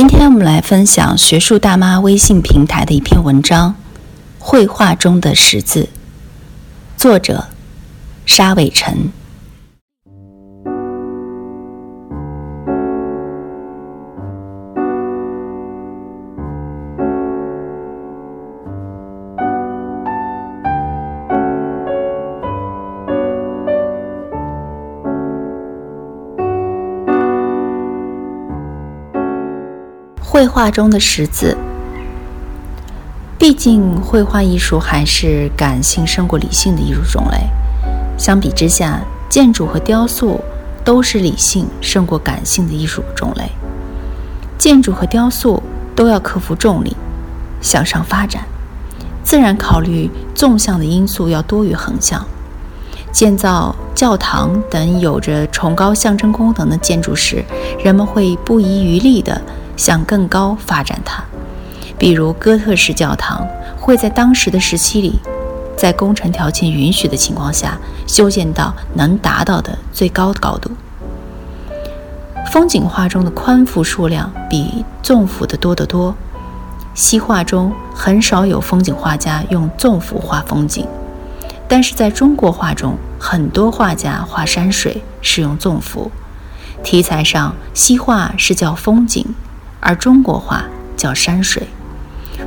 今天我们来分享学术大妈微信平台的一篇文章：绘画中的识字。作者：沙伟晨。绘画中的识字。毕竟，绘画艺术还是感性胜过理性的艺术种类。相比之下，建筑和雕塑都是理性胜过感性的艺术种类。建筑和雕塑都要克服重力，向上发展，自然考虑纵向的因素要多于横向。建造教堂等有着崇高象征功能的建筑时，人们会不遗余力地向更高发展它。比如哥特式教堂会在当时的时期里，在工程条件允许的情况下修建到能达到的最高的高度。风景画中的宽幅数量比纵幅的多得多，西画中很少有风景画家用纵幅画风景，但是在中国画中，很多画家画山水是用纵幅。题材上，西画是叫风景，而中国画叫山水。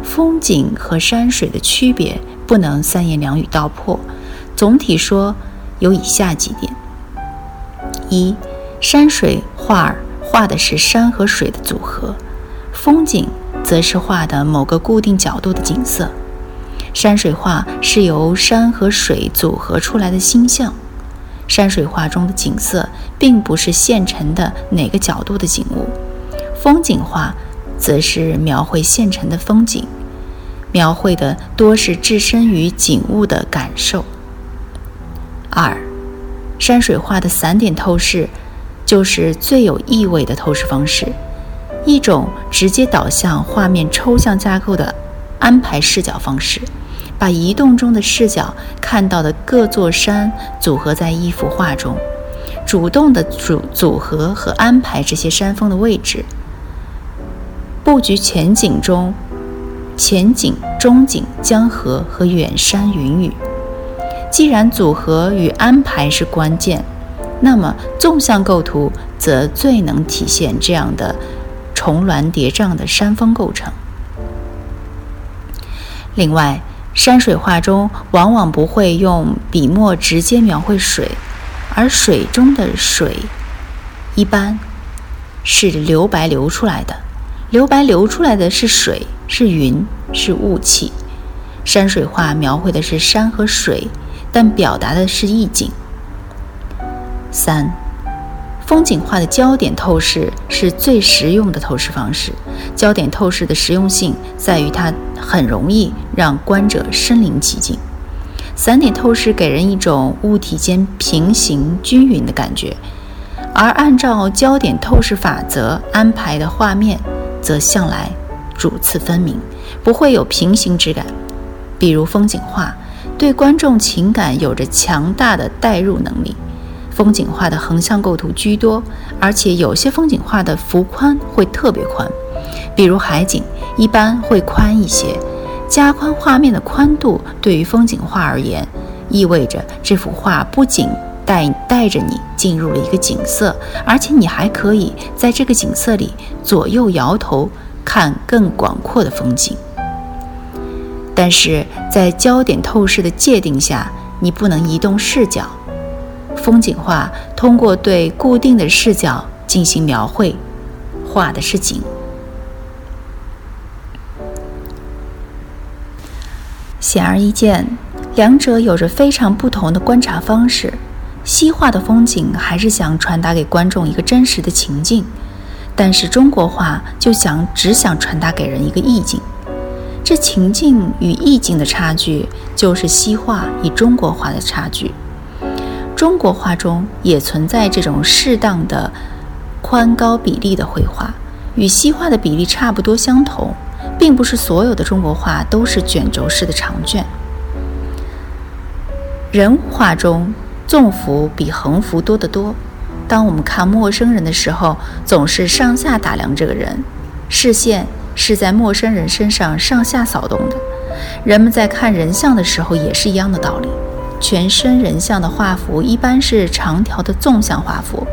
风景和山水的区别不能三言两语道破。总体说有以下几点：一、山水画儿画的是山和水的组合，风景则是画的某个固定角度的景色。山水画是由山和水组合出来的星象，山水画中的景色并不是现成的哪个角度的景物。风景画。则是描绘现成的风景，描绘的多是置身于景物的感受。二，山水画的散点透视就是最有意味的透视方式，一种直接导向画面抽象架构的安排视角方式，把移动中的视角看到的各座山组合在一幅画中，主动的组组合和安排这些山峰的位置。布局前景中，前景、中景、江河和远山云雨。既然组合与安排是关键，那么纵向构图则最能体现这样的重峦叠嶂的山峰构成。另外，山水画中往往不会用笔墨直接描绘水，而水中的水一般是留白流出来的。留白流出来的是水，是云，是雾气。山水画描绘的是山和水，但表达的是意境。三，风景画的焦点透视是最实用的透视方式。焦点透视的实用性在于它很容易让观者身临其境。散点透视给人一种物体间平行均匀的感觉，而按照焦点透视法则安排的画面。则向来主次分明，不会有平行之感。比如风景画，对观众情感有着强大的代入能力。风景画的横向构图居多，而且有些风景画的幅宽会特别宽，比如海景一般会宽一些。加宽画面的宽度，对于风景画而言，意味着这幅画不仅带带着你进入了一个景色，而且你还可以在这个景色里左右摇头，看更广阔的风景。但是在焦点透视的界定下，你不能移动视角。风景画通过对固定的视角进行描绘，画的是景。显而易见，两者有着非常不同的观察方式。西画的风景还是想传达给观众一个真实的情境，但是中国画就想只想传达给人一个意境。这情境与意境的差距，就是西画与中国画的差距。中国画中也存在这种适当的宽高比例的绘画，与西画的比例差不多相同，并不是所有的中国画都是卷轴式的长卷。人物画中，纵幅比横幅多得多。当我们看陌生人的时候，总是上下打量这个人，视线是在陌生人身上上下扫动的。人们在看人像的时候也是一样的道理。全身人像的画幅一般是长条的纵向画幅，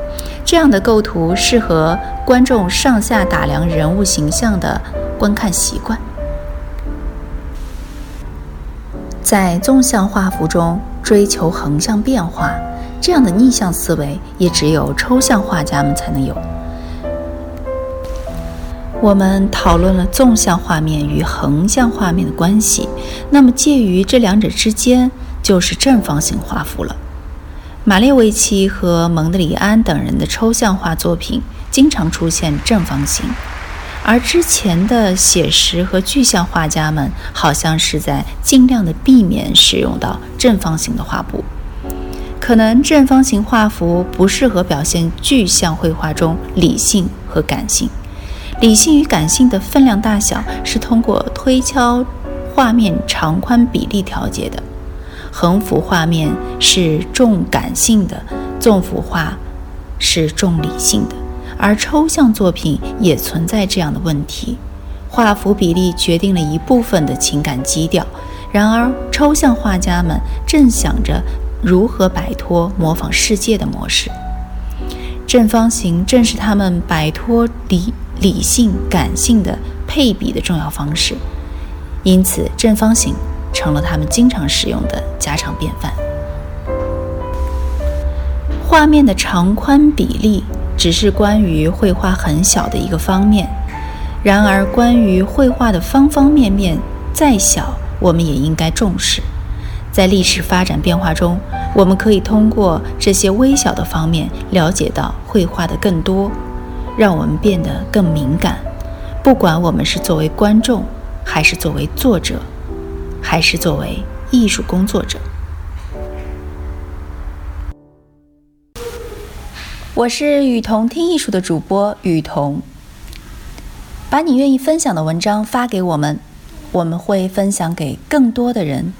这样的构图适合观众上下打量人物形象的观看习惯。在纵向画幅中追求横向变化。这样的逆向思维也只有抽象画家们才能有。我们讨论了纵向画面与横向画面的关系，那么介于这两者之间就是正方形画幅了。马列维奇和蒙德里安等人的抽象画作品经常出现正方形，而之前的写实和具象画家们好像是在尽量的避免使用到正方形的画布。可能正方形画幅不适合表现具象绘画中理性和感性。理性与感性的分量大小是通过推敲画面长宽比例调节的。横幅画面是重感性的，纵幅画是重理性的。而抽象作品也存在这样的问题：画幅比例决定了一部分的情感基调。然而，抽象画家们正想着。如何摆脱模仿世界的模式？正方形正是他们摆脱理理性感性的配比的重要方式，因此正方形成了他们经常使用的家常便饭。画面的长宽比例只是关于绘画很小的一个方面，然而关于绘画的方方面面再小，我们也应该重视。在历史发展变化中，我们可以通过这些微小的方面了解到绘画的更多，让我们变得更敏感。不管我们是作为观众，还是作为作者，还是作为艺术工作者。我是雨桐听艺术的主播雨桐。把你愿意分享的文章发给我们，我们会分享给更多的人。